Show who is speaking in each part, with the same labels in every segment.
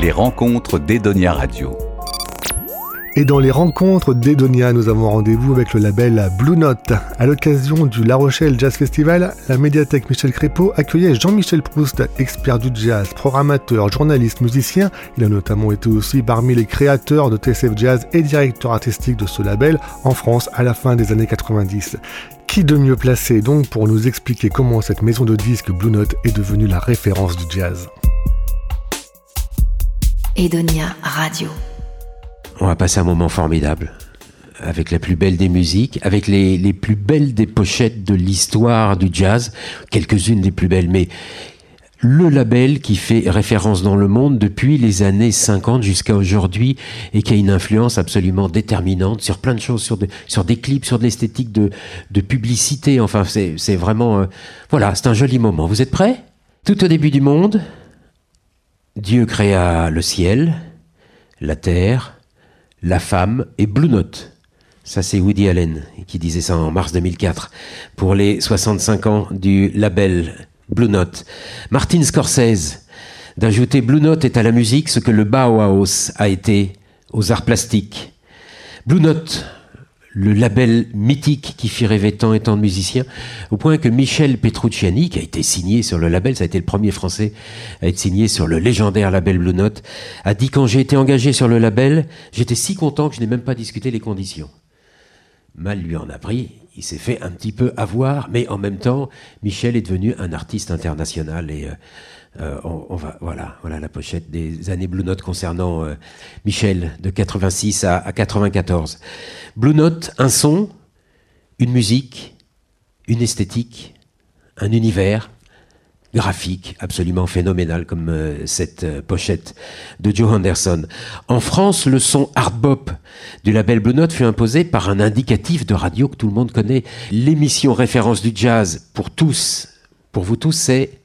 Speaker 1: Les rencontres d'Edonia Radio.
Speaker 2: Et dans les rencontres d'Edonia, nous avons rendez-vous avec le label Blue Note. À l'occasion du La Rochelle Jazz Festival, la médiathèque Michel Crépeau accueillait Jean-Michel Proust, expert du jazz, programmateur, journaliste, musicien. Il a notamment été aussi parmi les créateurs de TSF Jazz et directeur artistique de ce label en France à la fin des années 90. Qui de mieux placé donc pour nous expliquer comment cette maison de disques Blue Note est devenue la référence du jazz?
Speaker 3: Edonia Radio.
Speaker 4: On va passer un moment formidable avec la plus belle des musiques, avec les, les plus belles des pochettes de l'histoire du jazz, quelques-unes des plus belles, mais le label qui fait référence dans le monde depuis les années 50 jusqu'à aujourd'hui et qui a une influence absolument déterminante sur plein de choses, sur, sur des clips, sur de l'esthétique de, de publicité. Enfin, c'est vraiment... Euh, voilà, c'est un joli moment. Vous êtes prêts? Tout au début du monde, Dieu créa le ciel, la terre, la femme et Blue Note. Ça, c'est Woody Allen qui disait ça en mars 2004 pour les 65 ans du label Blue Note. Martin Scorsese d'ajouter Blue Note est à la musique ce que le Bauhaus a été aux arts plastiques. Blue Note le label mythique qui fit rêver tant et tant de musiciens, au point que Michel Petrucciani, qui a été signé sur le label, ça a été le premier français à être signé sur le légendaire label Blue Note, a dit quand j'ai été engagé sur le label, j'étais si content que je n'ai même pas discuté les conditions. Mal lui en a pris, il s'est fait un petit peu avoir, mais en même temps, Michel est devenu un artiste international et euh, euh, voilà, voilà la pochette des années Blue Note concernant euh, Michel de 86 à, à 94. Blue Note, un son, une musique, une esthétique, un univers graphique absolument phénoménal comme euh, cette pochette de Joe Henderson. En France, le son hard bop du label Blue Note fut imposé par un indicatif de radio que tout le monde connaît. L'émission référence du jazz pour tous, pour vous tous, c'est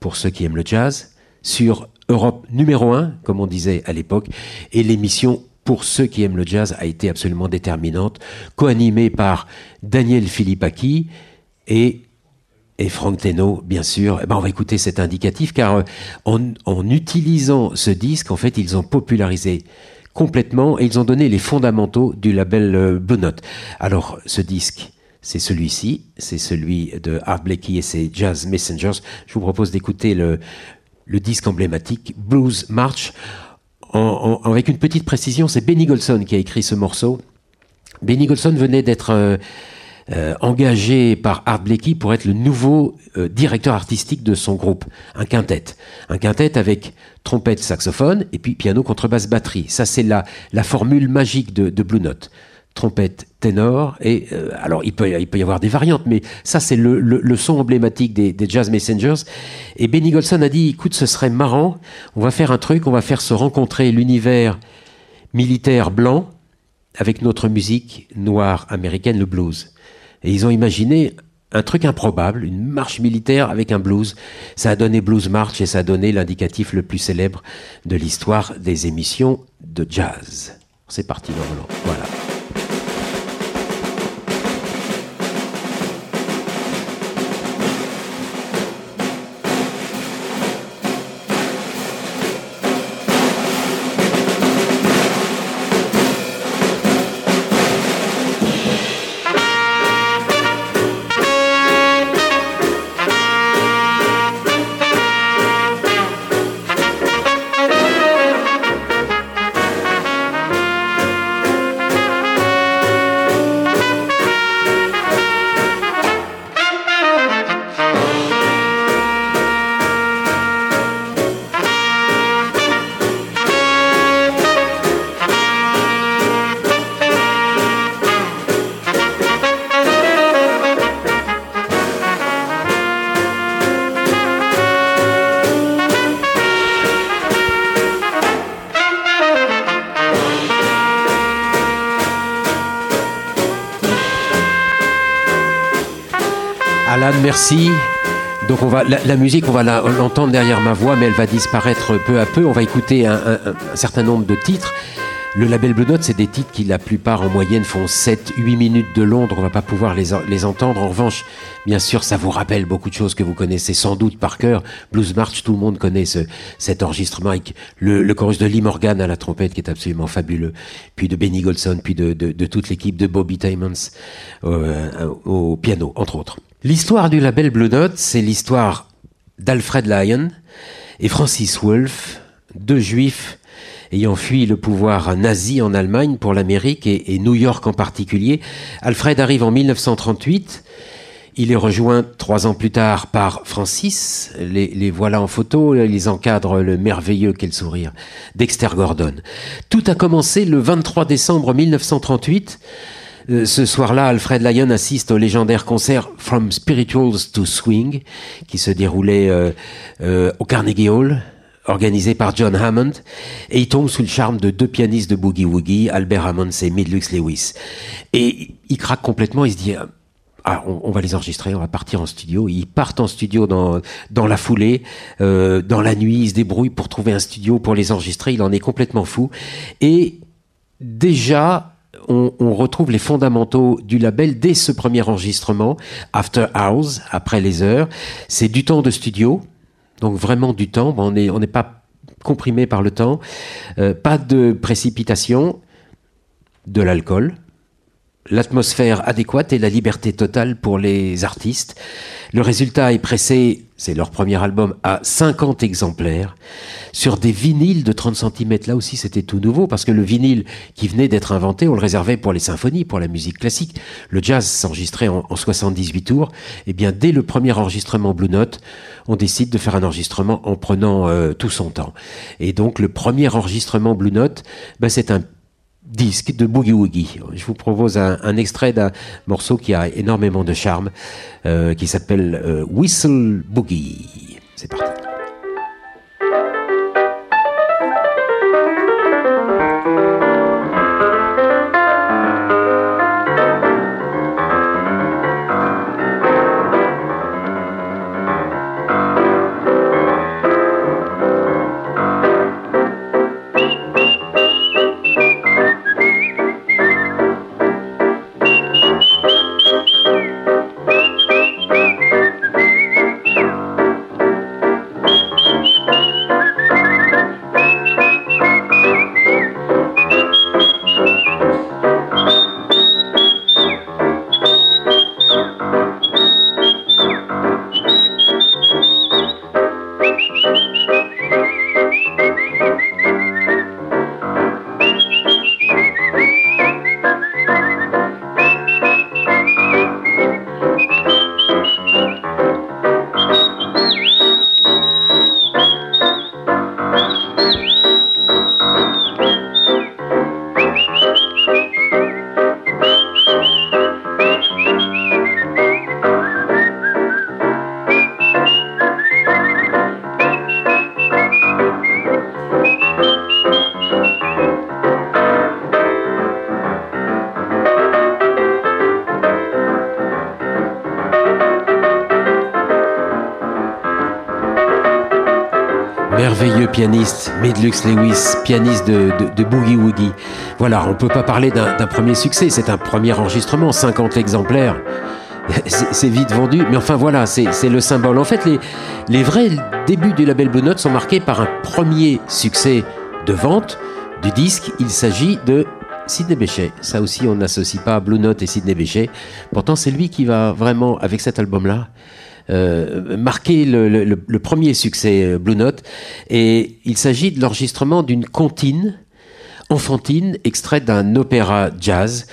Speaker 4: pour ceux qui aiment le jazz, sur Europe numéro 1, comme on disait à l'époque, et l'émission pour ceux qui aiment le jazz a été absolument déterminante, co-animée par Daniel Philippaki et et Franck Teno, bien sûr. Eh ben, on va écouter cet indicatif car euh, en, en, utilisant ce disque, en fait, ils ont popularisé complètement et ils ont donné les fondamentaux du label euh, Blue Note. Alors, ce disque, c'est celui-ci, c'est celui de Art Blakey et ses Jazz Messengers. Je vous propose d'écouter le, le disque emblématique Blues March. En, en, avec une petite précision, c'est Benny Golson qui a écrit ce morceau. Benny Golson venait d'être euh, euh, engagé par Art Blakey pour être le nouveau euh, directeur artistique de son groupe, un quintet. Un quintet avec trompette, saxophone et puis piano, contrebasse, batterie. Ça, c'est la, la formule magique de, Blue Note trompette, ténor, et euh, alors il peut, y avoir des variantes, mais ça c'est le, le, son emblématique des, des, Jazz Messengers. Et Benny Golson a dit, écoute, ce serait marrant, on va faire un truc, on va faire se rencontrer l'univers militaire blanc avec notre musique noire américaine, le blues. Et ils ont imaginé un truc improbable, une marche militaire avec un blues. Ça a donné Blues March et ça a donné l'indicatif le plus célèbre de l'histoire des émissions de jazz. C'est parti, Laurent. Voilà. Merci. Donc on va, la, musique, on va l'entendre derrière ma voix, mais elle va disparaître peu à peu. On va écouter un, certain nombre de titres. Le label Blue Note, c'est des titres qui, la plupart en moyenne, font 7-8 minutes de Londres. On va pas pouvoir les, les, entendre. En revanche, bien sûr, ça vous rappelle beaucoup de choses que vous connaissez sans doute par cœur. Blues March, tout le monde connaît ce, cet enregistrement avec le, le, chorus de Lee Morgan à la trompette qui est absolument fabuleux. Puis de Benny Golson, puis de, de, de toute l'équipe de Bobby Timmons euh, au piano, entre autres. L'histoire du label Blue Note, c'est l'histoire d'Alfred Lyon et Francis Wolff, deux juifs ayant fui le pouvoir nazi en Allemagne pour l'Amérique et, New York en particulier. Alfred arrive en 1938. Il est rejoint trois ans plus tard par Francis. Les, les voilà en photo, ils encadrent le merveilleux, quel sourire, Dexter Gordon. Tout a commencé le 23 décembre 1938. Euh, ce soir-là, Alfred Lyon assiste au légendaire concert From Spirituals to Swing, qui se déroulait euh, euh, au Carnegie Hall, organisé par John Hammond, et il tombe sous le charme de deux pianistes de Boogie Woogie, Albert Hammond et Midlux Lewis. Et il craque complètement, il se dit, ah, on, va les enregistrer, on va partir en studio. Ils partent en studio dans, dans la foulée, euh, dans la nuit, ils se débrouillent pour trouver un studio pour les enregistrer, il en est complètement fou. Et déjà, on, retrouve les fondamentaux du label dès ce premier enregistrement, After Hours, après les heures. C'est du temps de studio, donc vraiment du temps. on n'est on n'est pas comprimé par le temps. Euh, pas de précipitation, de l'alcool, l'atmosphère adéquate et la liberté totale pour les artistes. Le résultat est pressé, c'est leur premier album, à 50 exemplaires, sur des vinyles de 30 cm. Là aussi, c'était tout nouveau, parce que le vinyle qui venait d'être inventé, on le réservait pour les symphonies, pour la musique classique. Le jazz s'enregistrait en, 78 tours. Et eh bien, dès le premier enregistrement Blue Note, on décide de faire un enregistrement en prenant euh, tout son temps. Et donc, le premier enregistrement Blue Note, ben, c'est un disque de Boogie Woogie. Je vous propose un, extrait d'un morceau qui a énormément de charme, euh, qui s'appelle euh, Whistle Boogie. C'est parti. Pianiste, Midlux Lewis, pianiste de, de, Boogie Woogie. Voilà, on peut pas parler d'un premier succès, c'est un premier enregistrement, 50 exemplaires. C'est vite vendu, mais enfin voilà, c'est le symbole. En fait, les, les vrais débuts du label Blue Note sont marqués par un premier succès de vente du disque. Il s'agit de Sidney Bechet. Ça aussi, on n'associe pas Blue Note et Sidney Bechet. Pourtant, c'est lui qui va vraiment, avec cet album-là, euh, marqué le, premier succès euh, Blue Note. Et il s'agit de l'enregistrement d'une comptine enfantine extraite d'un opéra jazz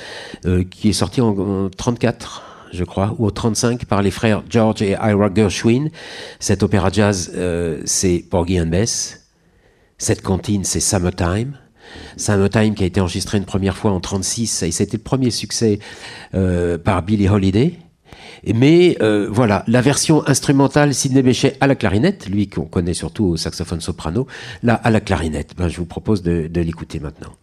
Speaker 4: euh, qui est sorti en, 1934 je crois, ou au 35 par les frères George et Ira Gershwin. Cet opéra jazz, c'est Porgy and Bess. Cette comptine, c'est Summertime. Summertime qui a été enregistré une première fois en 36 et c'était le premier succès par Billie Holiday. Mais euh, voilà, la version instrumentale Sidney Bechet à la clarinette, lui qu'on connaît surtout au saxophone soprano, là à la clarinette. Ben, je vous propose de, de l'écouter maintenant.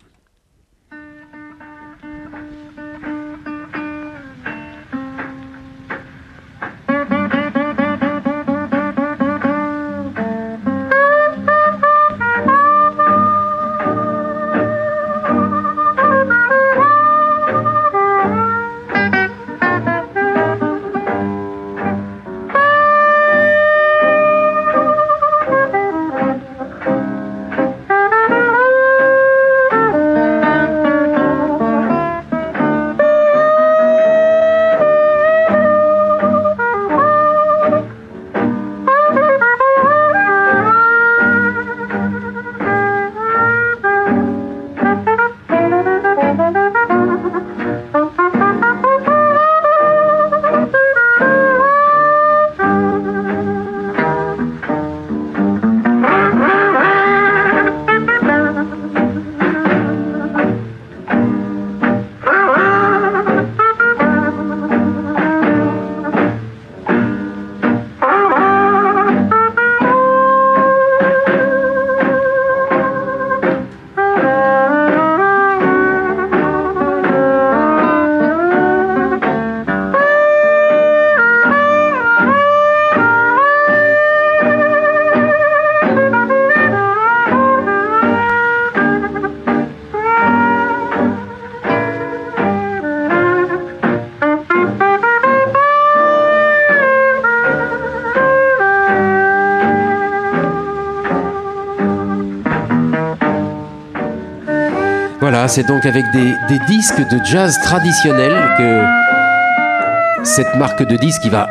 Speaker 4: C'est donc avec des, disques de jazz traditionnels que cette marque de disques qui va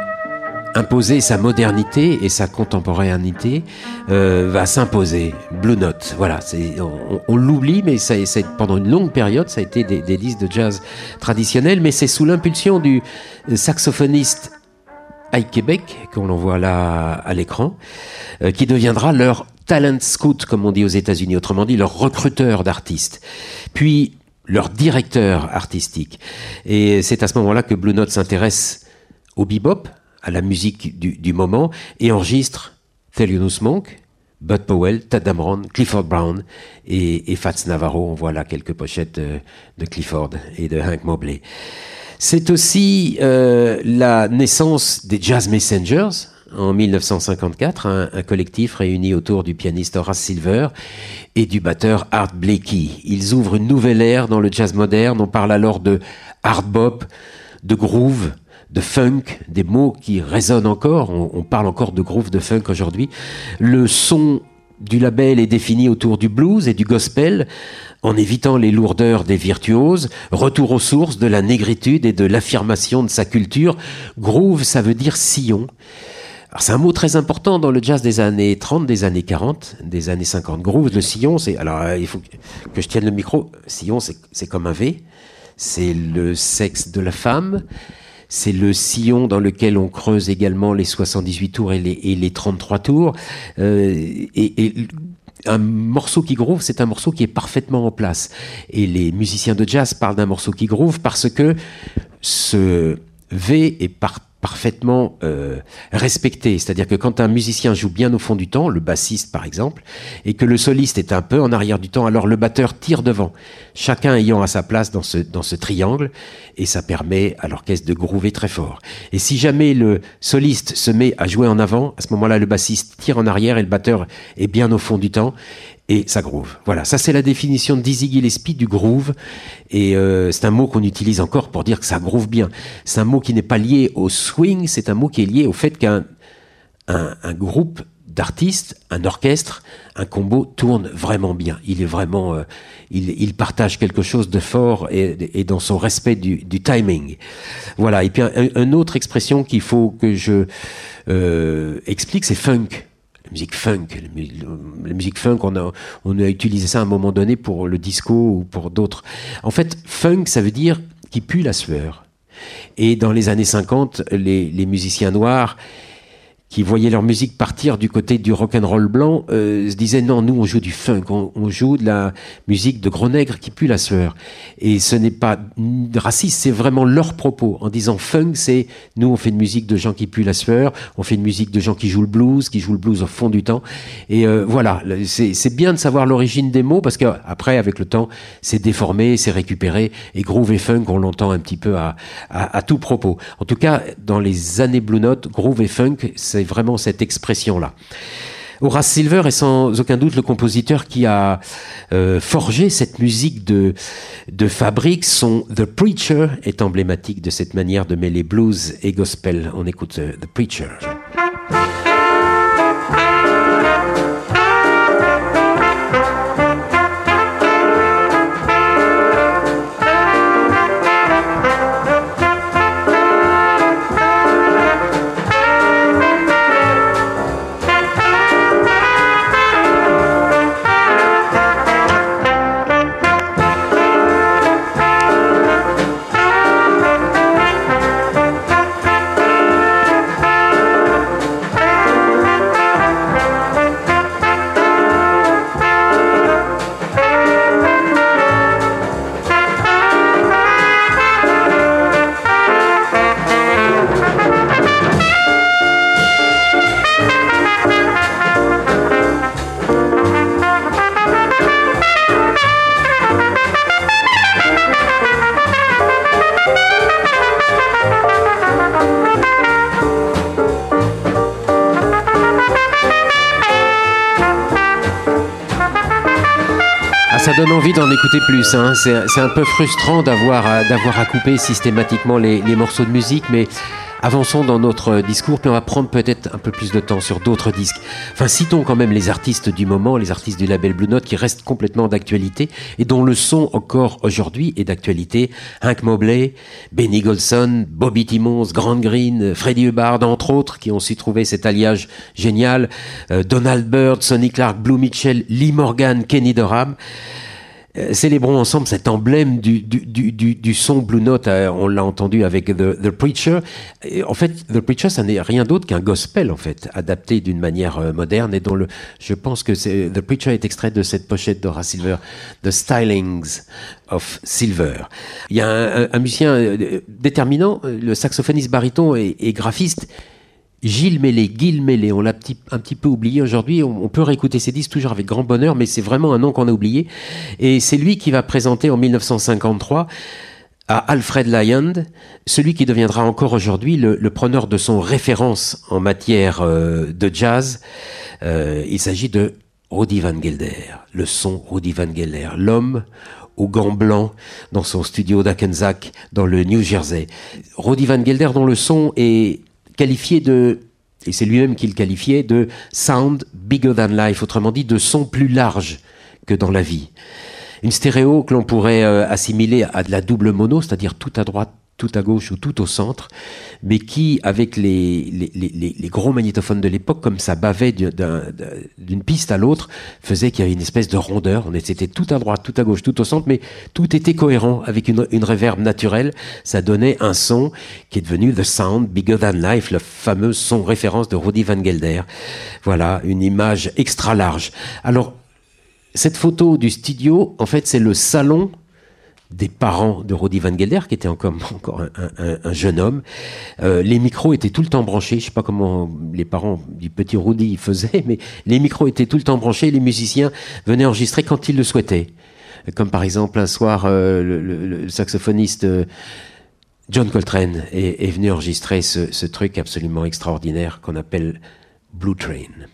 Speaker 4: imposer sa modernité et sa contemporanéité euh, va s'imposer. Blue Note, voilà, on, l'oublie, mais ça, pendant une longue période, ça a été des, disques de jazz traditionnels, mais c'est sous l'impulsion du saxophoniste Ike Québec, qu'on voit là à l'écran, euh, qui deviendra leur talent scout, comme on dit aux États-Unis, autrement dit leur recruteur d'artistes, puis leur directeur artistique. Et c'est à ce moment-là que Blue Note s'intéresse au bebop, à la musique du, moment, et enregistre Thelonious Monk, Bud Powell, Tad Dameron, Clifford Brown et, Fats Navarro. On voit là quelques pochettes euh, de, Clifford et de Hank Mobley. C'est aussi euh, la naissance des Jazz Messengers, en 1954, un, collectif réuni autour du pianiste Horace Silver et du batteur Art Blakey. Ils ouvrent une nouvelle ère dans le jazz moderne. On parle alors de hard bop, de groove, de funk, des mots qui résonnent encore. On, parle encore de groove, de funk aujourd'hui. Le son du label est défini autour du blues et du gospel, en évitant les lourdeurs des virtuoses, retour aux sources de la négritude et de l'affirmation de sa culture. Groove, ça veut dire sillon c'est un mot très important dans le jazz des années 30, des années 40, des années 50. Groove, le sillon, c'est. Alors, euh, il faut que je tienne le micro. Sillon, c'est comme un V. C'est le sexe de la femme. C'est le sillon dans lequel on creuse également les 78 tours et les, et les 33 tours. Euh, et, et un morceau qui groove, c'est un morceau qui est parfaitement en place. Et les musiciens de jazz parlent d'un morceau qui groove parce que ce V est par parfaitement euh, respecté. C'est-à-dire que quand un musicien joue bien au fond du temps, le bassiste par exemple, et que le soliste est un peu en arrière du temps, alors le batteur tire devant, chacun ayant à sa place dans ce, dans ce triangle, et ça permet à l'orchestre de groover très fort. Et si jamais le soliste se met à jouer en avant, à ce moment-là, le bassiste tire en arrière et le batteur est bien au fond du temps, et ça groove. Voilà, ça c'est la définition de Dizzy Gillespie du groove. Et euh, c'est un mot qu'on utilise encore pour dire que ça groove bien. C'est un mot qui n'est pas lié au swing, c'est un mot qui est lié au fait qu'un un, groupe d'artistes, un orchestre, un combo tourne vraiment bien. Il est vraiment, euh, il, partage quelque chose de fort et, dans son respect du, timing. Voilà. Et puis un, une autre expression qu'il faut que je euh, explique, c'est funk musique funk. La musique funk, on a, on a utilisé ça à un moment donné pour le disco ou pour d'autres. En fait, funk, ça veut dire qui pue la sueur. Et dans les années 50, les, les musiciens noirs qui voyaient leur musique partir du côté du rock and roll blanc euh, se disaient non nous on joue du funk on, joue de la musique de gros nègres qui pue la sueur. Et ce n'est pas raciste c'est vraiment leur propos en disant funk c'est nous on fait une musique de gens qui puent la sueur on fait une musique de gens qui jouent le blues qui jouent le blues au fond du temps. Et euh, voilà c'est bien de savoir l'origine des mots parce que après avec le temps c'est déformé c'est récupéré et groove et funk on l'entend un petit peu à, à, à tout propos. En tout cas dans les années Blue Note groove et funk c'est vraiment cette expression-là. Horace Silver est sans aucun doute le compositeur qui a euh, forgé cette musique de, de fabrique. Son The Preacher est emblématique de cette manière de mêler blues et gospel. On écoute euh, The Preacher. Envie d'en écouter plus. Hein. C'est un peu frustrant d'avoir à, à couper systématiquement les, morceaux de musique, mais Avançons dans notre discours, puis on va prendre peut-être un peu plus de temps sur d'autres disques. Enfin, citons quand même les artistes du moment, les artistes du label Blue Note qui restent complètement d'actualité et dont le son encore aujourd'hui est d'actualité. Hank Mobley, Benny Golson, Bobby Timmons, Grant Green, Freddie Hubbard, entre autres, qui ont su trouver cet alliage génial. Euh, Donald Byrd, Sonny Clark, Blue Mitchell, Lee Morgan, Kenny Dorham. Euh, célébrons ensemble cet emblème du, du, du, du son Blue Note. Euh, on l'a entendu avec The, The Preacher. En fait, The Preacher, ça n'est rien d'autre qu'un gospel, en fait, adapté d'une manière euh, moderne et dont le, je pense que The Preacher est extrait de cette pochette d'Ora Silver, The Stylings of Silver. Il y a un, musicien déterminant, le saxophoniste baryton et, et graphiste, Gilles Mellet, Gilles Mellet, on l'a petit, un petit peu oublié aujourd'hui. On, peut réécouter ses disques toujours avec grand bonheur, mais c'est vraiment un nom qu'on a oublié. Et c'est lui qui va présenter en 1953 à Alfred Lyand, celui qui deviendra encore aujourd'hui le, le, preneur de son référence en matière euh, de jazz. Euh, il s'agit de Rudy Van Gelder, le son Rudy Van Gelder, l'homme aux gants blancs dans son studio d'Akensack dans le New Jersey. Rudy Van Gelder dont le son est qualifié de, et c'est lui-même qui le qualifiait, de sound bigger than life, autrement dit de son plus large que dans la vie. Une stéréo que l'on pourrait euh, assimiler à de la double mono, c'est-à-dire tout à droite, tout à gauche ou tout au centre, mais qui, avec les, les, gros magnétophones de l'époque, comme ça bavait d'une piste à l'autre, faisait qu'il y avait une espèce de rondeur. On était tout à droite, tout à gauche, tout au centre, mais tout était cohérent avec une, une réverb naturelle. Ça donnait un son qui est devenu The Sound Bigger Than Life, le fameux son référence de Rudy Van Gelder. Voilà, une image extra large. Alors, cette photo du studio, en fait, c'est le salon des parents de Rodi Van Gelder, qui était encore, un, un, un jeune homme. Euh, les micros étaient tout le temps branchés. Je sais pas comment les parents du petit Rudi faisaient, mais les micros étaient tout le temps branchés. Les musiciens venaient enregistrer quand ils le souhaitaient. Comme par exemple un soir, euh, le, saxophoniste euh, John Coltrane est, venu enregistrer ce truc absolument extraordinaire qu'on appelle Blue Train.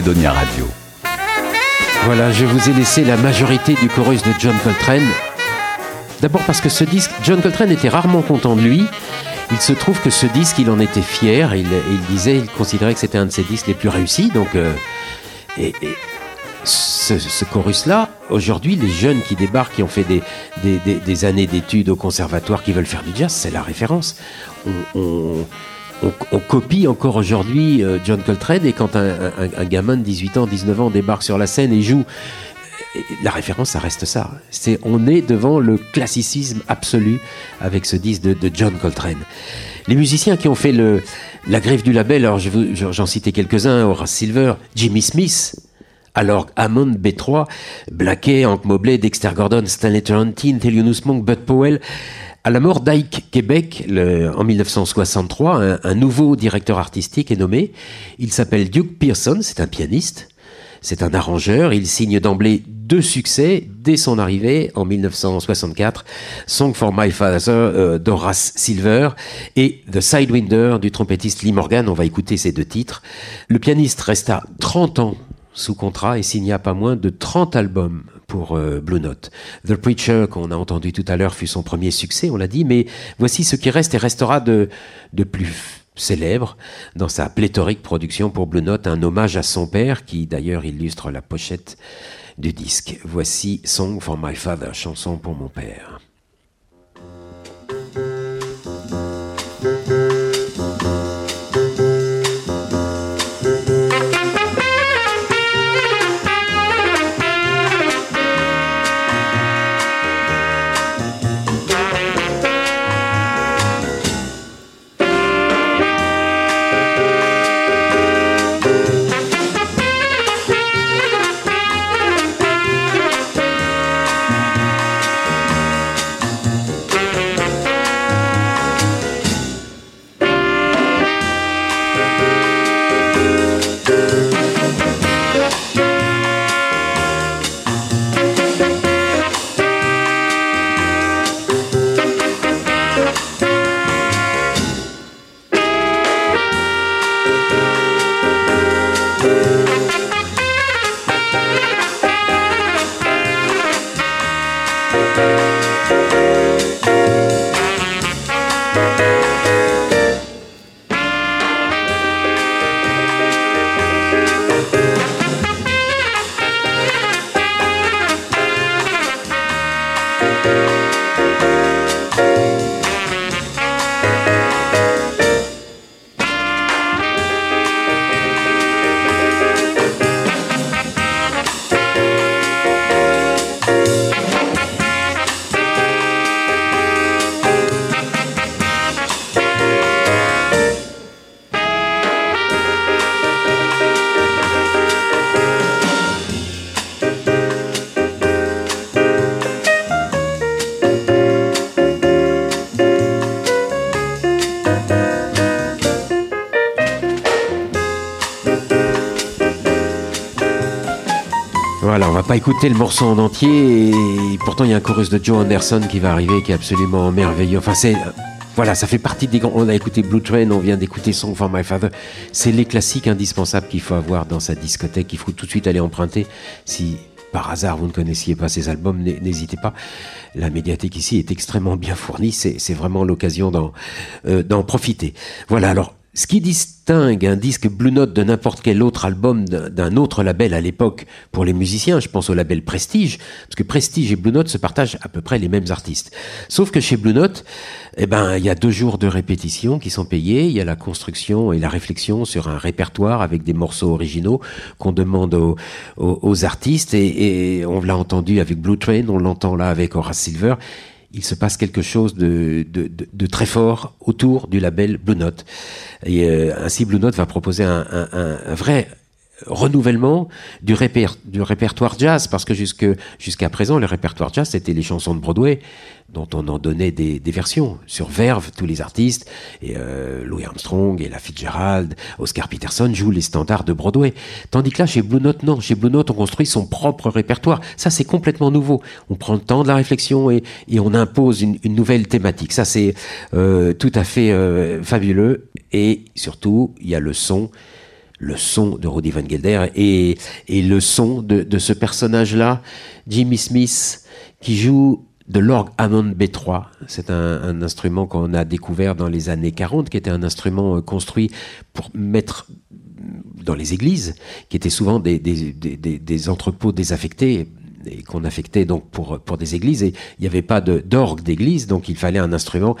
Speaker 1: Radio.
Speaker 4: Voilà, je vous ai laissé la majorité du chorus de John Coltrane. D'abord parce que ce disque, John Coltrane était rarement content de lui. Il se trouve que ce disque, il en était fier. Il, disait, il considérait que c'était un de ses disques les plus réussis. Donc, euh, ce, chorus-là, aujourd'hui, les jeunes qui débarquent, qui ont fait des, années d'études au conservatoire, qui veulent faire du jazz, c'est la référence. On, on copie encore aujourd'hui euh, John Coltrane, et quand un, un, un gamin de 18 ans, 19 ans débarque sur la scène et joue la référence, ça reste ça. C'est, on est devant le classicisme absolu avec ce disque de, de John Coltrane. Les musiciens qui ont fait le, la griffe du label, alors je j'en citais quelques-uns, Horace Silver, Jimmy Smith, alors Hammond, B3, Blackey, Hank Mobley, Dexter Gordon, Stanley Turrentine, Thelonious Monk, Bud Powell. À la mort d'Ike Québec, en 1963, un, nouveau directeur artistique est nommé. Il s'appelle Duke Pearson, c'est un pianiste. C'est un arrangeur. Il signe d'emblée deux succès dès son arrivée en 1964. Song for My Father euh, Silver et The Sidewinder du trompettiste Lee Morgan. On va écouter ces deux titres. Le pianiste resta 30 ans sous contrat et signa pas moins de 30 albums pour euh, Blue Note. The Preacher, qu'on a entendu tout à l'heure, fut son premier succès, on l'a dit, mais voici ce qui reste et restera de, de plus célèbre dans sa pléthorique production pour Blue Note, un hommage à son père qui d'ailleurs illustre la pochette du disque. Voici Song for My Father, chanson pour mon père. Écouter le morceau en entier, et pourtant il y a un chorus de Joe Anderson qui va arriver qui est absolument merveilleux. Enfin, c'est. Voilà, ça fait partie des grands. On a écouté Blue Train, on vient d'écouter Song for My Father. C'est les classiques indispensables qu'il faut avoir dans sa discothèque, qu'il faut tout de suite aller emprunter. Si par hasard vous ne connaissiez pas ces albums, n'hé- n'hésitez pas. La médiathèque ici est extrêmement bien fournie. C'est vraiment l'occasion d'en euh, d'en profiter. Voilà, alors. Ce qui un disque Blue Note de n'importe quel autre album d'un autre label à l'époque. Pour les musiciens, je pense au label Prestige, parce que Prestige et Blue Note se partagent à peu près les mêmes artistes. Sauf que chez Blue Note, eh ben, il y a deux jours de répétition qui sont payés, il y a la construction et la réflexion sur un répertoire avec des morceaux originaux qu'on demande aux artistes, et, et on l'a entendu avec Blue Train, on l'entend là avec Horace Silver il se passe quelque chose de, de, de, de très fort autour du label Blue Note. Et euh, ainsi, Blue Note va proposer un, un, un, un vrai renouvellement du, réper, du répertoire jazz, parce que jusqu'à présent, le répertoire jazz, c'était les chansons de Broadway, dont on en donnait des, des versions. Sur Verve, tous les artistes, et euh, Louis Armstrong, et la Fitzgerald, Oscar Peterson jouent les standards de Broadway. Tandis que là, chez Blue Note, non. Chez Blue Note, on construit son propre répertoire. Ça, c'est complètement nouveau. On prend le temps de la réflexion et, et on impose une, une nouvelle thématique. Ça, c'est euh, tout à fait euh, fabuleux. Et surtout, il y a le son le son de Rudy Van Gelder et, et le son de, de ce personnage-là, Jimmy Smith, qui joue de l'orgue Hammond B3. C'est un, instrument qu'on a découvert dans les années 40, qui était un instrument euh, construit pour mettre dans les églises, qui étaient souvent des, des, entrepôts désaffectés et qu'on affectait donc pour, pour des églises. Et il n'y avait pas d'orgue d'église, donc il fallait un instrument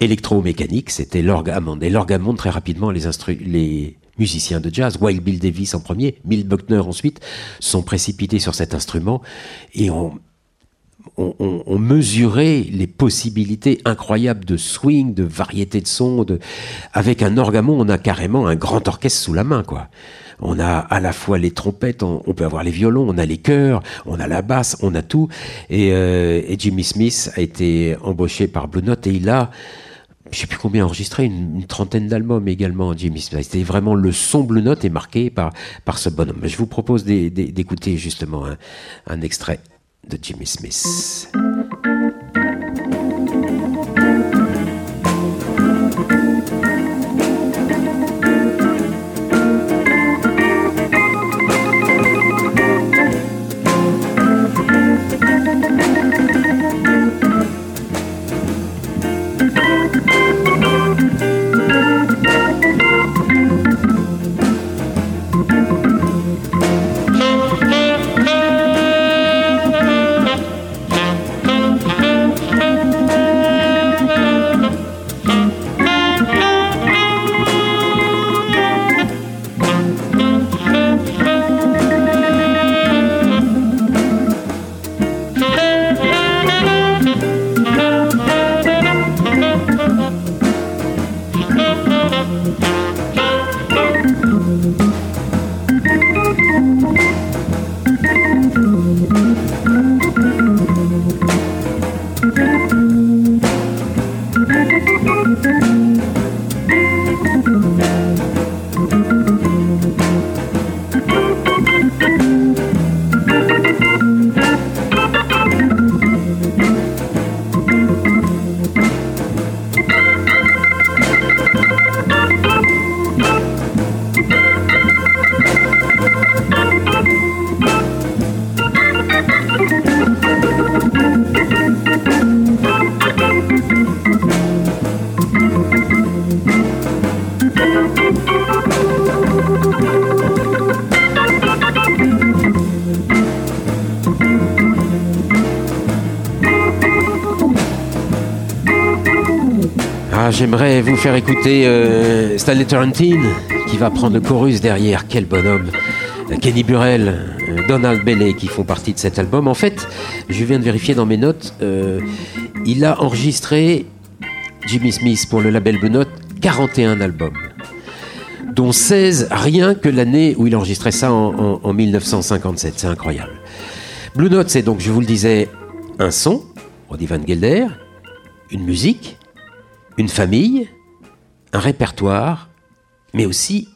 Speaker 4: électromécanique, c'était l'orgue Hammond. Et l'orgue Hammond, très rapidement, les, les musiciens de jazz, Wild Bill Davis en premier, Milt Buckner ensuite, sont précipités sur cet instrument et ont on, mesurait les possibilités incroyables de swing, de variété de sons. Avec un orgamon, on a carrément un grand orchestre sous la main, quoi. On a à la fois les trompettes, on, peut avoir les violons, on a les chœurs, on a la basse, on a tout. Et, euh, Jimmy Smith a été embauché par Blue Note et il a je sais plus combien enregistré, une, trentaine d'albums également, Jimmy Smith. C'était vraiment le son Blue Note est marqué par, par ce bonhomme. Je vous propose d'écouter justement un extrait de Jimmy Smith. J'aimerais vous faire écouter euh, Stanley Tarantine qui va prendre le chorus derrière. Quel bonhomme Kenny Burrell, euh, Donald Bailey qui font partie de cet album. En fait, je viens de vérifier dans mes notes, euh, il a enregistré Jimmy Smith pour le label Blue Note 41 albums, dont 16 rien que l'année où il enregistrait ça en 1957. C'est incroyable. Blue Note, c'est donc, je vous le disais, un son, Roddy Van Gelder, une musique, une famille, un répertoire, mais aussi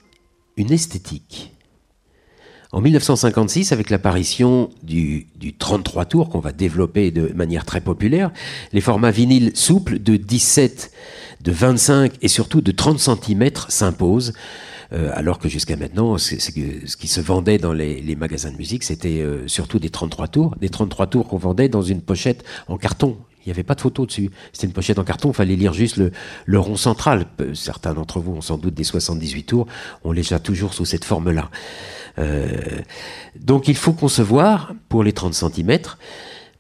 Speaker 4: une esthétique. En 1956, avec l'apparition du, 33 tours qu'on va développer de manière très populaire, les formats vinyles souples de 17, de 25 et surtout de 30 cm s'imposent. Euh, alors que jusqu'à maintenant, ce qui se vendait dans les, magasins de musique, c'était euh, surtout des 33 tours, des 33 tours qu'on vendait dans une pochette en carton. Il n'y avait pas de photo dessus. C'était une pochette en carton, il fallait lire juste le, rond central. Certains d'entre vous ont sans doute des 78 tours, on les a toujours sous cette forme-là. Euh, donc il faut concevoir, pour les 30 cm,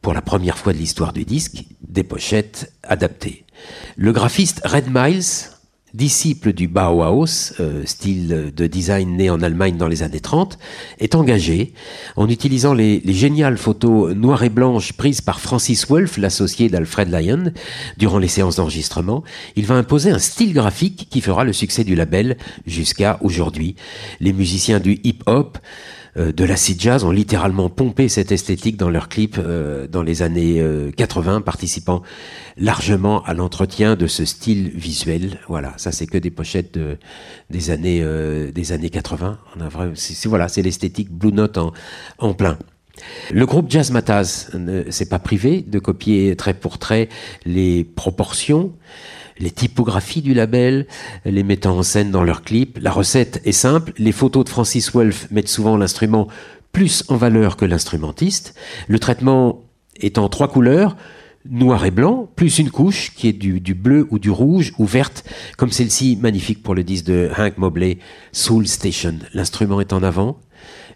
Speaker 4: pour la première fois de l'histoire du disque, des pochettes adaptées. Le graphiste Red Miles disciple du Bauhaus, euh, style de design né en Allemagne dans les années 30, est engagé en utilisant les, géniales photos noires et blanches prises par Francis Wolff, l'associé d'Alfred Lyon, durant les séances d'enregistrement. Il va imposer un style graphique qui fera le succès du label jusqu'à aujourd'hui. Les musiciens du hip-hop de l'acid jazz ont littéralement pompé cette esthétique dans leurs clips euh, dans les années 80, euh, participant largement à l'entretien de ce style visuel. Voilà, ça c'est que des pochettes des années des années 80. On a vrai, c'est, voilà, c'est l'esthétique Blue Note en, en plein. Le groupe Jazz Mataz ne s'est pas privé de copier trait pour trait les proportions, les typographies du label, les mettant en scène dans leurs clips. La recette est simple, les photos de Francis Wolff mettent souvent l'instrument plus en valeur que l'instrumentiste. Le traitement est en trois couleurs, noir et blanc, plus une couche qui est du, bleu ou du rouge ou verte, comme celle-ci, magnifique pour le disque de Hank Mobley, Soul Station. L'instrument est en avant,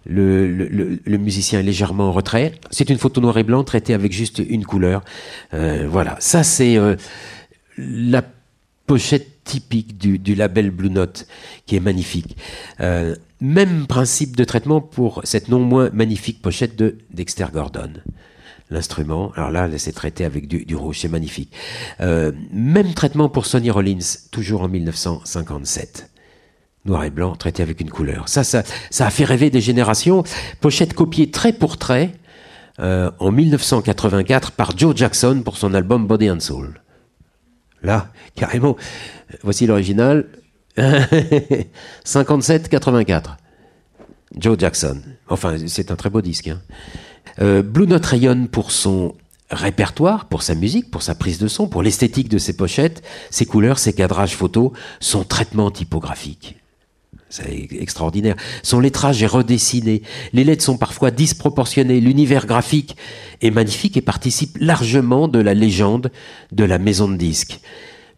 Speaker 4: le, musicien est légèrement en retrait. C'est une photo noir et blanc traitée avec juste une couleur. Euh, voilà, ça c'est euh, la pochette typique du, label Blue Note, qui est magnifique. Euh, même principe de traitement pour cette non moins magnifique pochette de Dexter Gordon l'instrument. Alors là, c'est traité avec du, rouge, c'est magnifique. Euh, même traitement pour Sonny Rollins, toujours en 1957. Noir et blanc, traité avec une couleur. Ça, ça, ça a fait rêver des générations. Pochette copiée trait pour trait euh, en 1984 par Joe Jackson pour son album Body and Soul. Là, carrément, voici l'original. 57-84. Joe Jackson. Enfin, c'est un très beau disque. Hein. Euh, Blue Note rayonne pour son répertoire, pour sa musique, pour sa prise de son, pour l'esthétique de ses pochettes, ses couleurs, ses cadrages photos, son traitement typographique. C'est extraordinaire. Son lettrage est redessiné. Les lettres sont parfois disproportionnées. L'univers graphique est magnifique et participe largement de la légende de la maison de disques.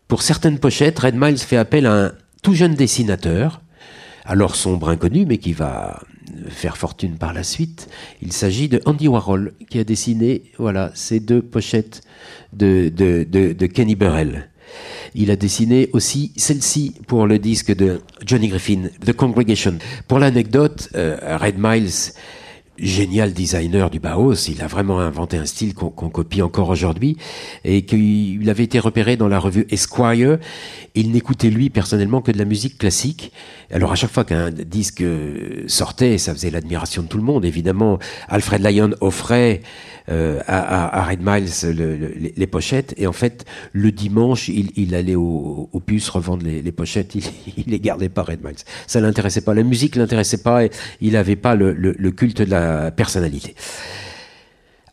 Speaker 4: Pour certaines pochettes, Red Miles fait appel à un tout jeune dessinateur, alors sombre inconnu, mais qui va faire fortune par la suite. Il s'agit de Andy Warhol qui a dessiné voilà ces deux pochettes de, de, Kenny Burrell. Il a dessiné aussi celle-ci pour le disque de Johnny Griffin, The Congregation. Pour l'anecdote, euh, Red Miles génial designer du Bauhaus. Il a vraiment inventé un style qu'on copie encore aujourd'hui et qu'il avait été repéré dans la revue Esquire. Il n'écoutait lui personnellement que de la musique classique. Alors à chaque fois qu'un disque sortait, ça faisait l'admiration de tout le monde. Évidemment, Alfred Lyon offrait euh, à, Red Miles les, pochettes et en fait le dimanche il, allait au, au, puce revendre les, pochettes. Il, il, les gardait pas Red Miles. Ça l'intéressait pas. La musique l'intéressait pas et il n'avait pas le, le culte de la personnalité.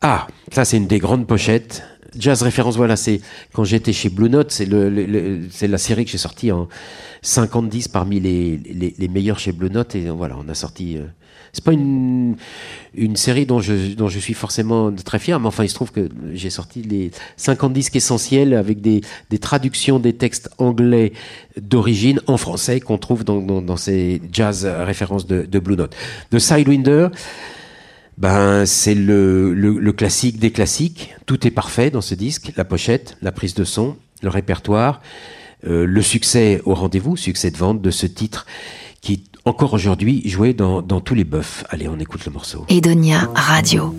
Speaker 4: Ah, ça c'est une des grandes pochettes. Jazz référence, voilà, c'est quand j'étais chez Blue Note, c'est le, la série que j'ai sortie en 50-10 parmi les, les, meilleurs chez Blue Note et voilà, on a sorti. Euh, c'est pas une, une série dont je, dont je suis forcément très fier, mais enfin il se trouve que j'ai sorti les 50 disques essentiels avec des, des traductions des textes anglais d'origine en français qu'on trouve dans, dans, ces jazz références de, de Blue Note. De Sidewinder ben c'est le, classique des classiques. Tout est parfait dans ce disque la pochette, la prise de son, le répertoire, euh, le succès au rendez-vous, succès de vente de ce titre qui encore aujourd'hui joué dans, dans tous les bœufs. Allez, on écoute le morceau.
Speaker 3: Edonia Radio.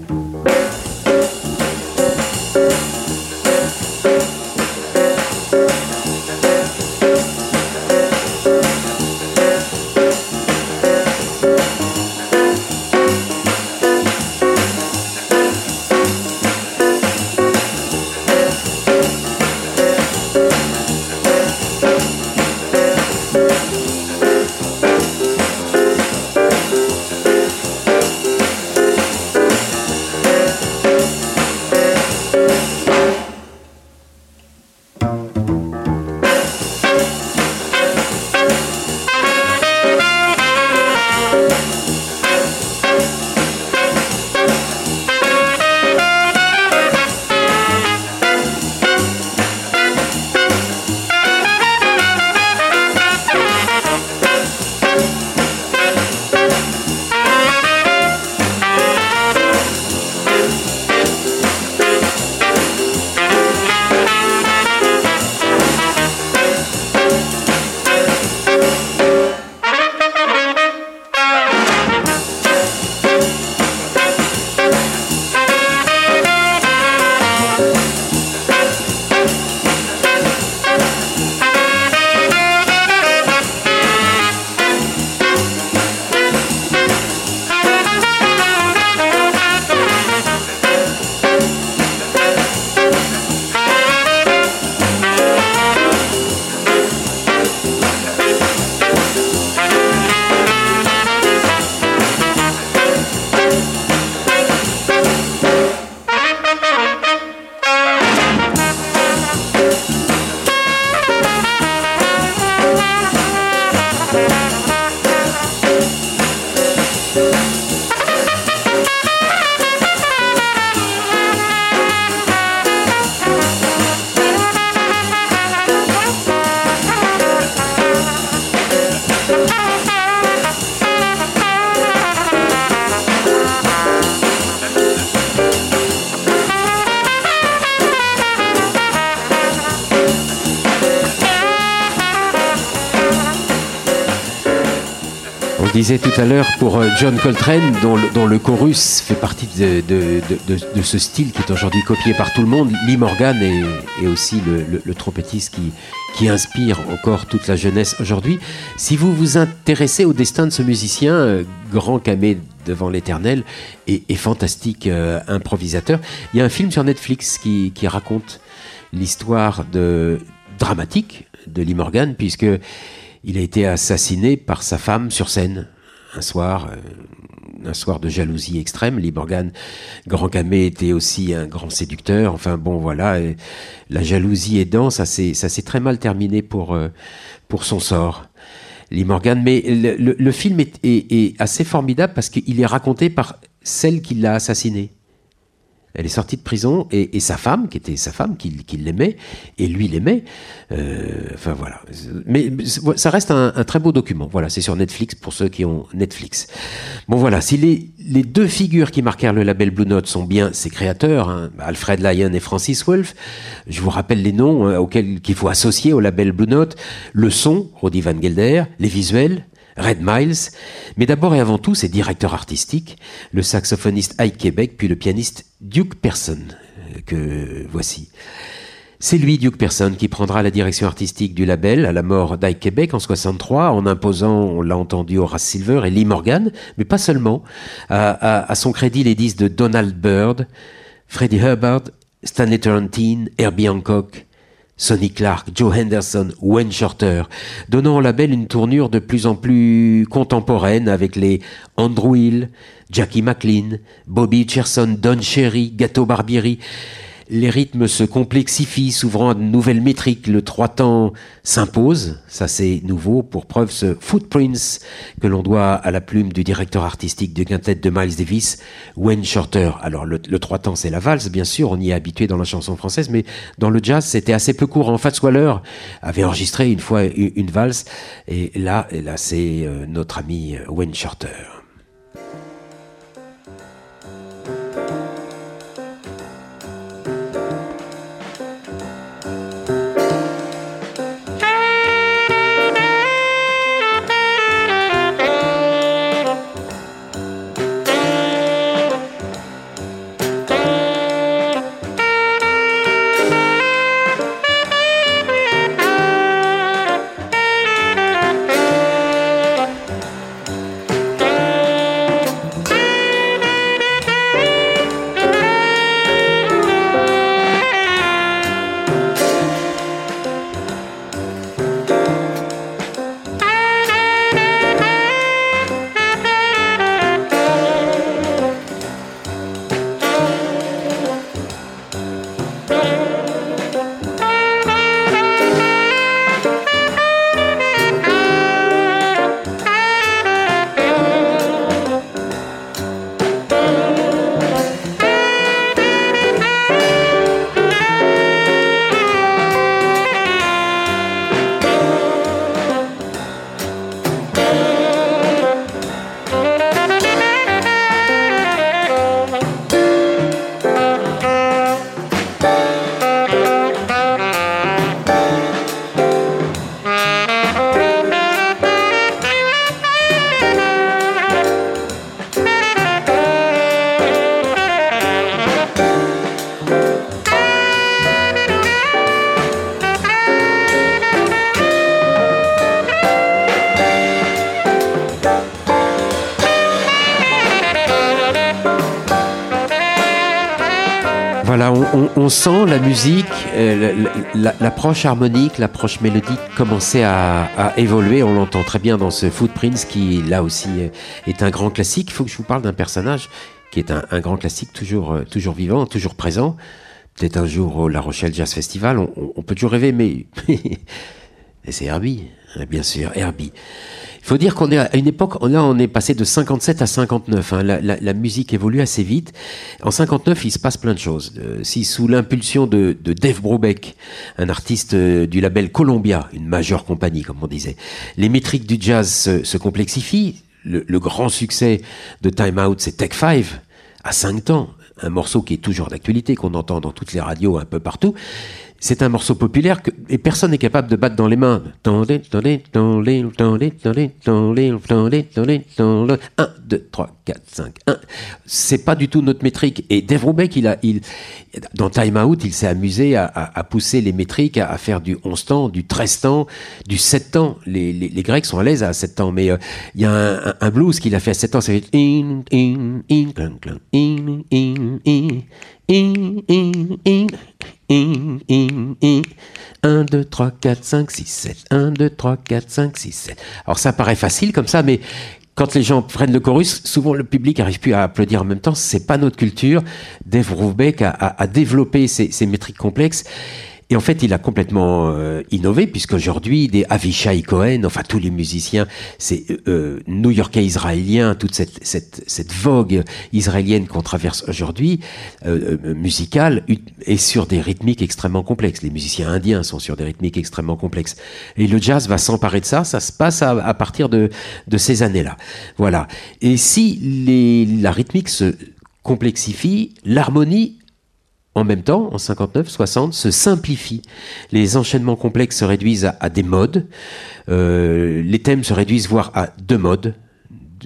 Speaker 4: On disait tout à l'heure pour euh, John Coltrane, dont le, chorus fait partie de, ce style qui est aujourd'hui copié par tout le monde, Lee Morgan est, aussi le, trompettiste qui, inspire encore toute la jeunesse aujourd'hui. Si vous vous intéressez au destin de ce musicien, euh, grand camé devant l'éternel et, fantastique euh, improvisateur, il y a un film sur Netflix qui, raconte l'histoire dramatique de Lee Morgan, puisque il a été assassiné par sa femme sur scène un soir, euh, un soir de jalousie extrême. Lee Morgan, grand camé, était aussi un grand séducteur. Enfin bon, voilà, la jalousie aidant, ça s'est ça s'est très mal terminé pour euh, son sort. Lee Morgan, mais le, le, film est, est, est assez formidable parce qu'il est raconté par celle qui l'a assassiné. Elle est sortie de prison et, et, sa femme, qui était sa femme, qui, qui l'aimait, et lui l'aimait. Euh, enfin voilà. Mais ça reste un, un très beau document. Voilà, c'est sur Netflix pour ceux qui ont Netflix. Bon voilà, si les, les deux figures qui marquèrent le label Blue Note sont bien ses créateurs, hein, Alfred Lyon et Francis Wolff, je vous rappelle les noms hein, auxquels qu'il faut associer au label Blue Note. Le son, Roddy Van Gelder, les visuels, Red Miles, mais d'abord et avant tout, c'est directeur artistique, le saxophoniste Ike Québec, puis le pianiste Duke Person, euh, que voici. C'est lui, Duke Person, qui prendra la direction artistique du label à la mort d'Ike Québec en 63, en imposant, on l'a entendu, Horace Silver et Lee Morgan, mais pas seulement, à, son crédit les disques de Donald Byrd, Freddie Herbert, Stanley Turrentine, Herbie Hancock, Sonny Clark, Joe Henderson, Wayne Shorter, donnant au label une tournure de plus en plus contemporaine avec les Andrew Hill, Jackie McLean, Bobby Cherson, Don Cherry, Gato Barbieri, les rythmes se complexifient, s'ouvrant à de nouvelles métriques. Le trois temps s'impose, ça c'est nouveau, pour preuve ce Footprints que l'on doit à la plume du directeur artistique du quintet de Miles Davis, Wayne Shorter. Alors le, trois temps c'est la valse, bien sûr, on y est habitué dans la chanson française, mais dans le jazz c'était assez peu courant. Fats Waller avait enregistré une fois une valse, et là, là c'est euh, notre ami Wayne Shorter. La musique, euh, l'approche harmonique, l'approche mélodique commencer à, évoluer. On l'entend très bien dans ce Footprints qui, là aussi, est un grand classique. Il faut que je vous parle d'un personnage qui est un, grand classique, toujours, euh, toujours vivant, toujours présent. Peut-être un jour au La Rochelle Jazz Festival, on, on peut toujours rêver, mais c'est Herbie, hein, bien sûr, Herbie. Il faut dire qu'on est à une époque, là on est passé de 57 à 59. Hein. La, la, la, musique évolue assez vite. En 59, il se passe plein de choses. Euh, si sous l'impulsion de, de, Dave Brubeck, un artiste euh, du label Columbia, une majeure compagnie comme on disait, les métriques du jazz se, se complexifient. Le, le, grand succès de Time Out, c'est Tech 5 à 5 temps, un morceau qui est toujours d'actualité, qu'on entend dans toutes les radios un peu partout. C'est un morceau populaire que, et personne n'est capable de battre dans les mains. 1, 2, 3, 4, 5, 1. C'est pas du tout notre métrique. Et Dave Brubeck, il a, il, dans Time Out, il s'est amusé à, à, à, pousser les métriques, à, à, faire du 11 temps, du 13 temps, du 7 temps. Les, les, les Grecs sont à l'aise à 7 temps, mais euh, il y a un, un, un blues qu'il a fait à 7 temps, c'est in, in, in, in, in, in, in, in, in. In, in, in. 1, 2, 3, 4, 5, 6, 7. 1, 2, 3, 4, 5, 6, 7. Alors ça paraît facile comme ça, mais quand les gens prennent le chorus, souvent le public n'arrive plus à applaudir en même temps. C'est pas notre culture. Dave Roubeck a, a, a développé ces, ces métriques complexes. Et en fait, il a complètement euh, innové, puisqu'aujourd'hui, des Avishai Cohen, enfin tous les musiciens, c'est euh, new-yorkais israéliens, toute cette, cette, cette vogue israélienne qu'on traverse aujourd'hui, euh, musicale, est sur des rythmiques extrêmement complexes. Les musiciens indiens sont sur des rythmiques extrêmement complexes. Et le jazz va s'emparer de ça, ça se passe à, à partir de, de ces années-là. Voilà. Et si les, la rythmique se complexifie, l'harmonie en même temps, en 59, 60, se simplifie. Les enchaînements complexes se réduisent à, des modes. Euh, les thèmes se réduisent voire à deux modes,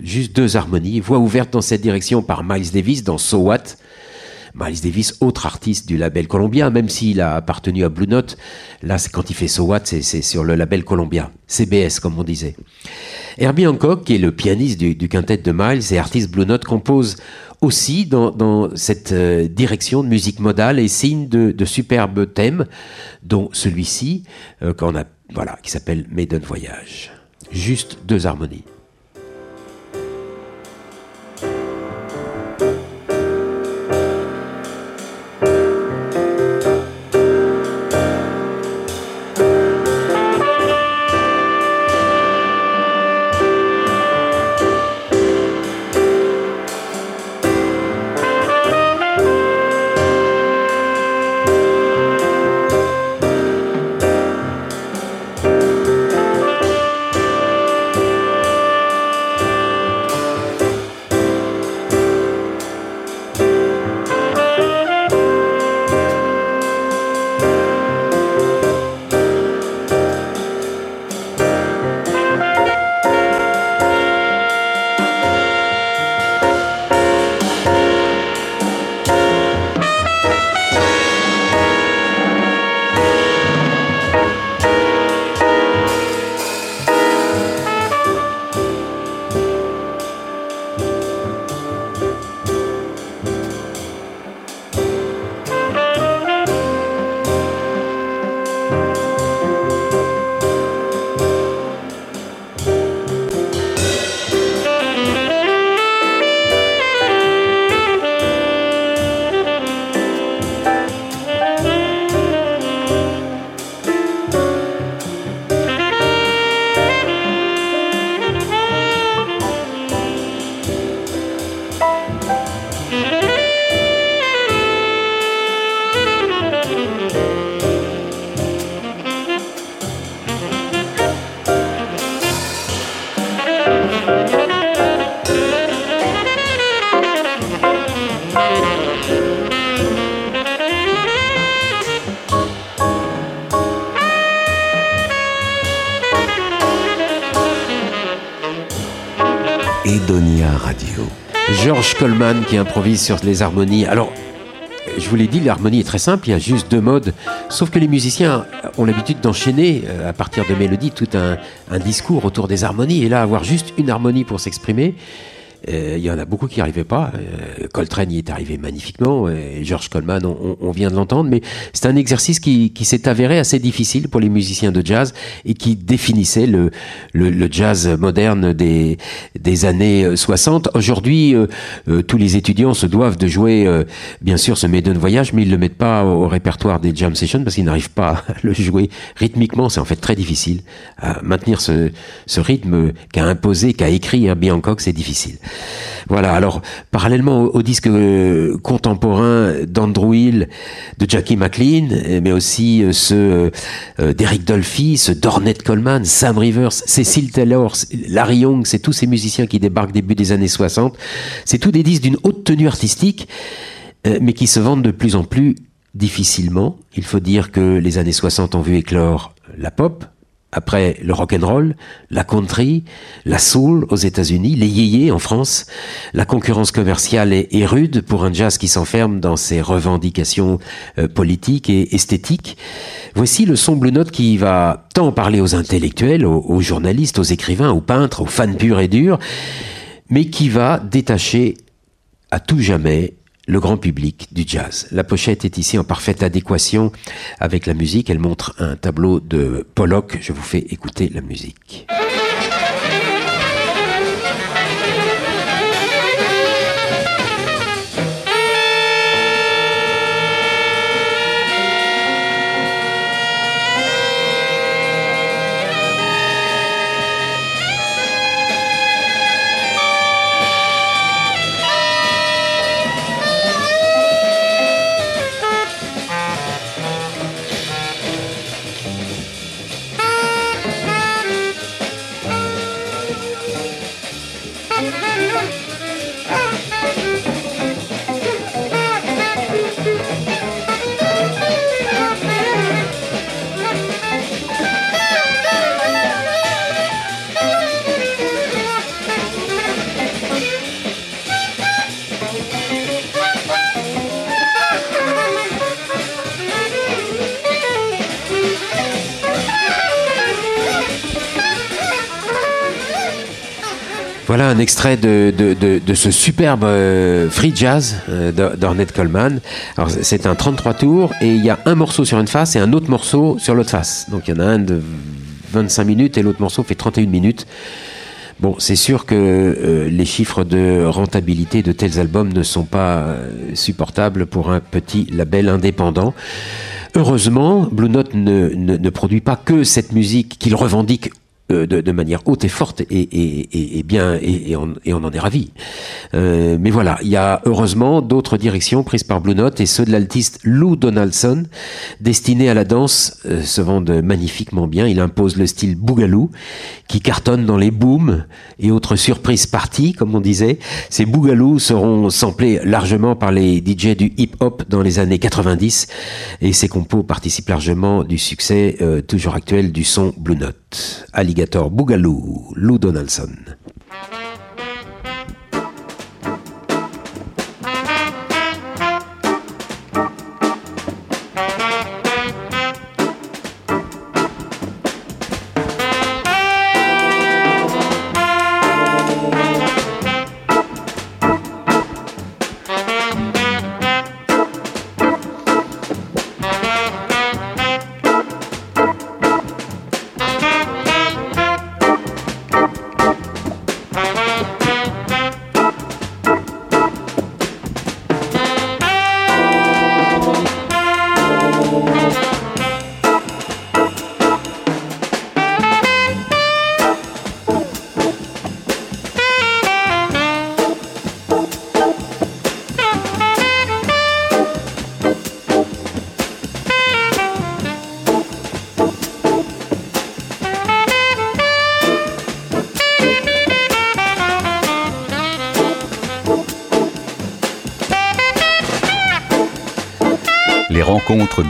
Speaker 4: juste deux harmonies. Voix ouverte dans cette direction par Miles Davis dans So What? Miles Davis, autre artiste du label Columbia, même s'il a appartenu à Blue Note, là, c'est quand il fait So What, c'est sur le label Columbia, CBS, comme on disait. Herbie Hancock, qui est le pianiste du, quintet de Miles et artiste Blue Note, compose aussi dans, cette euh, direction de musique modale et signe de, de superbes thèmes, dont celui-ci, euh, qu'on a, voilà, qui s'appelle Maiden Voyage. Juste deux harmonies. Qui improvise sur les harmonies. Alors, je vous l'ai dit, l'harmonie est très simple, il y a juste deux modes. Sauf que les musiciens ont l'habitude d'enchaîner euh, à partir de mélodies tout un, un, discours autour des harmonies. Et là, avoir juste une harmonie pour s'exprimer, il y en a beaucoup qui n'y arrivaient pas. Euh, Coltrane y est arrivé magnifiquement, et George Coleman, on, on vient de l'entendre, mais c'est un exercice qui, qui s'est avéré assez difficile pour les musiciens de jazz et qui définissait le, le, le jazz moderne des, des années 60. Aujourd'hui, euh, euh, tous les étudiants se doivent de jouer, euh, bien sûr, ce Maiden Voyage, mais ils le mettent pas au, au répertoire des jam sessions parce qu'ils n'arrivent pas à le jouer rythmiquement. C'est en fait très difficile à maintenir ce, ce rythme qu'a imposé, qu'a écrit Herbie Hancock, c'est difficile. Voilà. Alors, parallèlement au, au disque euh, contemporain d'Andrew Hill, de Jackie McLean, mais aussi euh, ceux euh, d'Eric Dolphy, ceux d'Ornette Coleman, Sam Rivers, Cecil Taylor, Larry Young, c'est tous ces musiciens qui débarquent début des années 60. C'est tous des disques d'une haute tenue artistique, mais qui se vendent de plus en plus difficilement. Il faut dire que les années 60 ont vu éclore la pop, après le rock and roll, la country, la soul aux États-Unis, les yéyés en France, la concurrence commerciale est, rude pour un jazz qui s'enferme dans ses revendications euh, politiques et esthétiques. Voici le son Note qui va tant parler aux intellectuels, aux journalistes, aux écrivains, aux peintres, aux fans purs et durs, mais qui va détacher à tout jamais le grand public du jazz. La pochette est ici en parfaite adéquation avec la musique. Elle montre un tableau de Pollock. Je vous fais écouter la musique. Un extrait de, de, ce superbe euh, free jazz euh, d'Ornette Coleman. C'est un 33 tours et il y a un morceau sur une face et un autre morceau sur l'autre face. Donc il y en a un de 25 minutes et l'autre morceau fait 31 minutes. Bon, c'est sûr que euh, les chiffres de rentabilité de tels albums ne sont pas supportables pour un petit label indépendant. Heureusement, Blue Note ne, ne, produit pas que cette musique qu'il revendique de, de, manière haute et forte et, et, et, bien et, on, et, on, en est ravi. Euh, mais voilà, il y a heureusement d'autres directions prises par Blue Note et ceux de l'altiste Lou Donaldson, destiné à la danse, euh, se vendent magnifiquement bien. Il impose le style boogaloo qui cartonne dans les booms et autres surprises parties, comme on disait. Ces boogaloo seront samplés largement par les DJ du hip-hop dans les années 90 et ces compos participent largement du succès euh, toujours actuel du son Blue Note. Boogaloo, Lou Donaldson.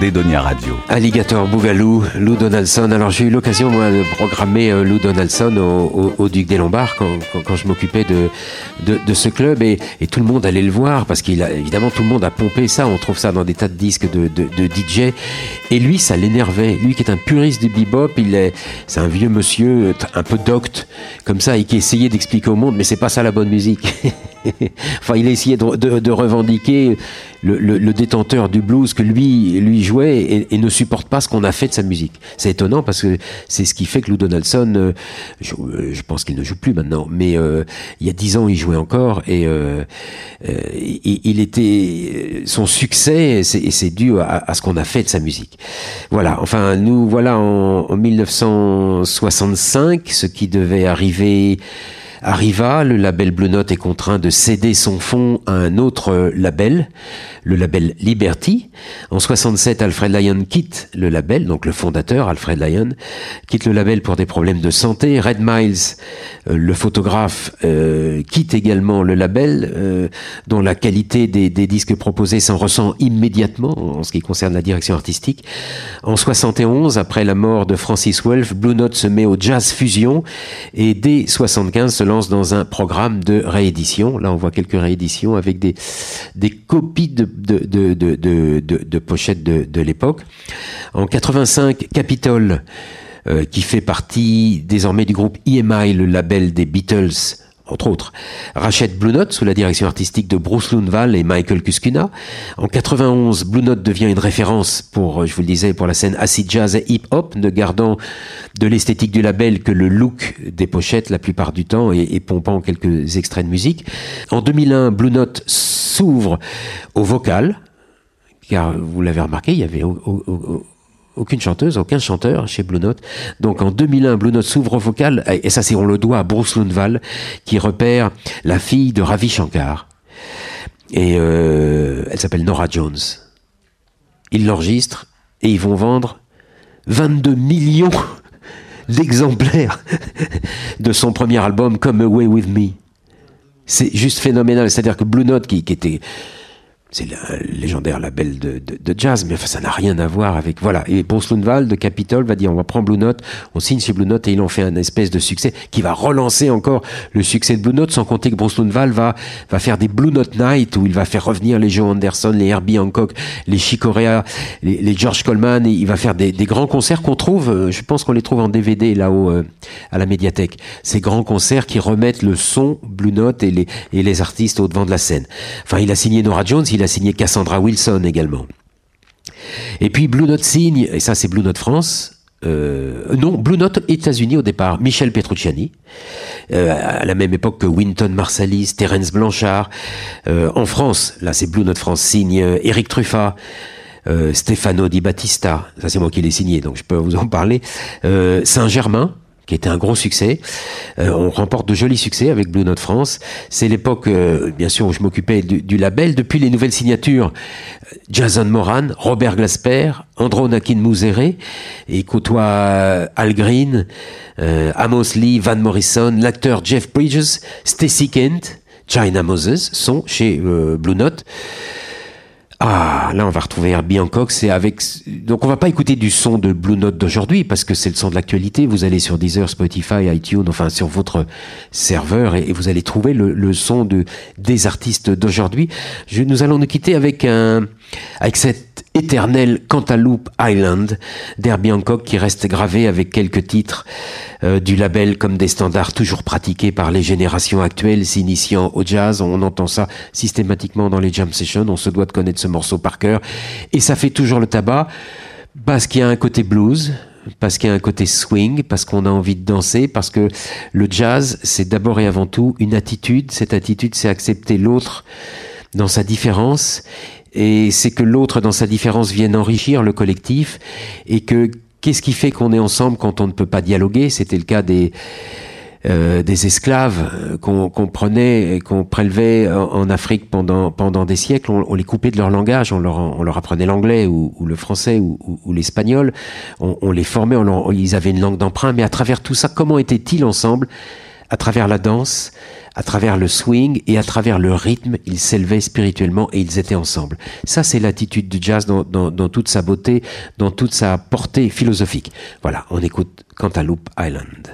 Speaker 1: d'Edonia Radio.
Speaker 4: Alligator Bougalou, Lou Donaldson. Alors j'ai eu l'occasion moi de programmer euh, Lou Donaldson au, Duc des Lombards quand, je m'occupais de, ce club et, tout le monde allait le voir parce qu'il a évidemment tout le monde a pompé ça. On trouve ça dans des tas de disques de, DJ et lui ça l'énervait. Lui qui est un puriste du bebop, il est c'est un vieux monsieur un peu docte comme ça et qui essayait d'expliquer au monde mais c'est pas ça la bonne musique. enfin il a essayé de, de revendiquer le, le, le, détenteur du blues que lui lui jouait et, et ne supporte pas ce qu'on a fait de sa musique. C'est étonnant parce que c'est ce qui fait que Lou Donaldson, euh, je, euh, je, pense qu'il ne joue plus maintenant, mais euh, il y a dix ans il jouait encore et euh, il, il, était son succès c'est dû à, à ce qu'on a fait de sa musique. Voilà. Enfin nous voilà en, en 1965, ce qui devait arriver Arriva, le label Blue Note est contraint de céder son fonds à un autre label, le label Liberty. En 67, Alfred Lyon quitte le label, donc le fondateur Alfred Lyon quitte le label pour des problèmes de santé. Red Miles, euh, le photographe, euh, quitte également le label, euh, dont la qualité des, disques proposés s'en ressent immédiatement en ce qui concerne la direction artistique. En 71, après la mort de Francis Wolff, Blue Note se met au jazz fusion et dès 75 se lance dans un programme de réédition. Là, on voit quelques rééditions avec des, des copies de, de, de, de, de pochettes de, l'époque. En 85, Capitol, euh, qui fait partie désormais du groupe EMI, le label des Beatles, entre autres, rachète Blue Note sous la direction artistique de Bruce Lundvall et Michael Kuskuna. En 91, Blue Note devient une référence pour, je vous le disais, pour la scène acid jazz et hip hop, ne gardant de l'esthétique du label que le look des pochettes la plupart du temps et, et pompant quelques extraits de musique. En 2001, Blue Note s'ouvre au vocal, car vous l'avez remarqué, il y avait aucune chanteuse, aucun chanteur chez Blue Note. Donc en 2001, Blue Note s'ouvre au vocal, et ça c'est on le doit à Bruce Lundvall, qui repère la fille de Ravi Shankar. Et euh, elle s'appelle Nora Jones. Ils l'enregistrent et ils vont vendre 22 millions d'exemplaires de son premier album Come Away With Me. C'est juste phénoménal. C'est-à-dire que Blue Note, qui, qui était c'est le légendaire label de, de, jazz, mais enfin ça n'a rien à voir avec voilà. Et Bruce Lundvall de Capitol va dire on va prendre Blue Note, on signe chez Blue Note et il en fait un espèce de succès qui va relancer encore le succès de Blue Note, sans compter que Bruce Lundvall va va faire des Blue Note Night où il va faire revenir les Joe Anderson, les Herbie Hancock, les Chicorea, les, les George Coleman, et il va faire des, des grands concerts qu'on trouve, euh, je pense qu'on les trouve en DVD là-haut euh, à la médiathèque. Ces grands concerts qui remettent le son Blue Note et les et les artistes au devant de la scène. Enfin, il a signé Nora Jones, il a signé Cassandra Wilson également. Et puis Blue Note signe, et ça c'est Blue Note France, euh, non, Blue Note États-Unis au départ, Michel Petrucciani, euh, à la même époque que Winton Marsalis, Terence Blanchard. Euh, en France, là c'est Blue Note France, signe Eric Truffat, Stefano Di Battista, ça c'est moi qui l'ai signé, donc je peux vous en parler. Saint-Germain, qui était un gros succès. Euh, on remporte de jolis succès avec Blue Note France. C'est l'époque, euh, bien sûr, où je m'occupais du, label. Depuis les nouvelles signatures, euh, Jason Moran, Robert Glasper, Andronakin Mouzéré, et côtoie Al Green, Amos Lee, Van Morrison, l'acteur Jeff Bridges, Stacy Kent, China Moses sont chez Blue Note. Ah, là on va retrouver Herbie Hancock, c'est avec donc on va pas écouter du son de Blue Note d'aujourd'hui parce que c'est le son de l'actualité. Vous allez sur Deezer, Spotify, iTunes, enfin sur votre serveur et, vous allez trouver le, le, son de des artistes d'aujourd'hui. Nous allons nous quitter avec un avec cette éternelle Cantaloupe Island d'Herbie Hancock qui reste gravé avec quelques titres euh, du label comme des standards toujours pratiqués par les générations actuelles s'initiant au jazz. On entend ça systématiquement dans les jam sessions. On se doit de connaître ce morceau par cœur. Et ça fait toujours le tabac parce qu'il y a un côté blues, parce qu'il y a un côté swing, parce qu'on a envie de danser, parce que le jazz, c'est d'abord et avant tout une attitude. Cette attitude, c'est accepter l'autre dans sa différence et c'est que l'autre dans sa différence vienne enrichir le collectif et que qu'est-ce qui fait qu'on est ensemble quand on ne peut pas dialoguer? C'était le cas des euh, des esclaves euh, qu'on prenait et qu'on prélevait en, Afrique pendant pendant des siècles, on, les coupait de leur langage, on leur on leur apprenait l'anglais ou, le français ou, ou, l'espagnol, on, les formait, ils avaient une langue d'emprunt, mais à travers tout ça, comment étaient-ils ensemble? À travers la danse, à travers le swing et à travers le rythme, ils s'élevaient spirituellement et ils étaient ensemble. Ça, c'est l'attitude du jazz dans, toute sa beauté, dans toute sa portée philosophique. Voilà, on écoute Cantaloupe Island.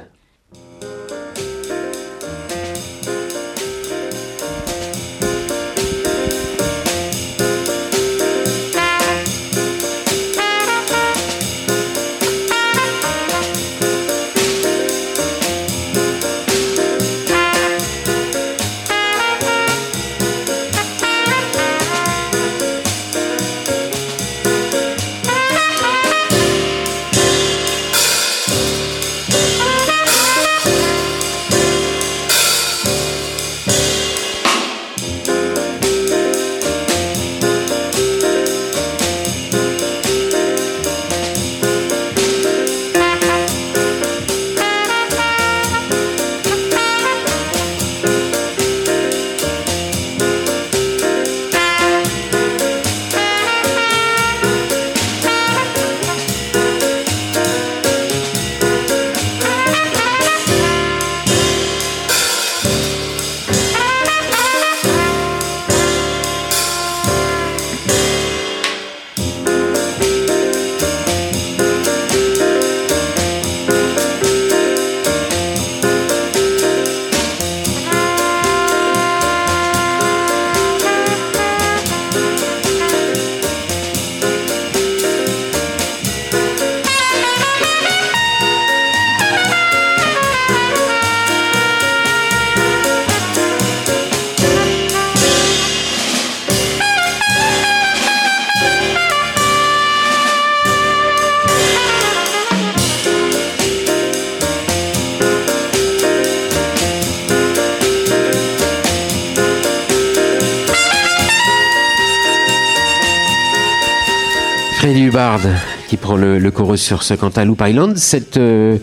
Speaker 4: Le, chorus sur ce Cantaloupe Island. Cette euh,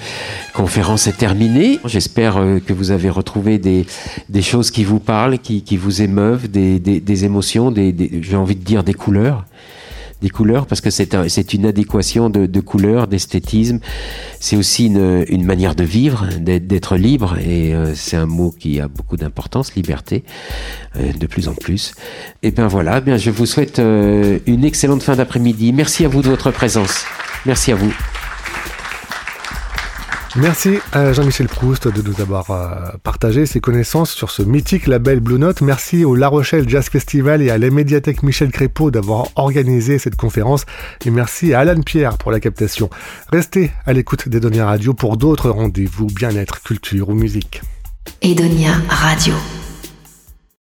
Speaker 4: conférence est terminée. J'espère euh, que vous avez retrouvé des, des choses qui vous parlent, qui, qui vous émeuvent, des, des, des émotions, j'ai envie de dire des couleurs des couleurs parce que c'est un, une adéquation de, de couleurs, d'esthétisme. C'est aussi une, une, manière de vivre, d'être libre et euh, c'est un mot qui a beaucoup d'importance, liberté, de plus en plus. Et bien voilà, bien je vous souhaite une excellente fin d'après-midi. Merci à vous de votre présence. Merci à vous.
Speaker 2: Merci à Jean-Michel Proust de nous avoir euh, partagé ses connaissances sur ce mythique label Blue Note. Merci au La Rochelle Jazz Festival et à la médiathèque Michel Crépeau d'avoir organisé cette conférence. Et merci à Alan Pierre pour la captation. Restez à l'écoute d'Edonia Radio pour d'autres rendez-vous bien-être, culture ou musique.
Speaker 3: Edonia Radio.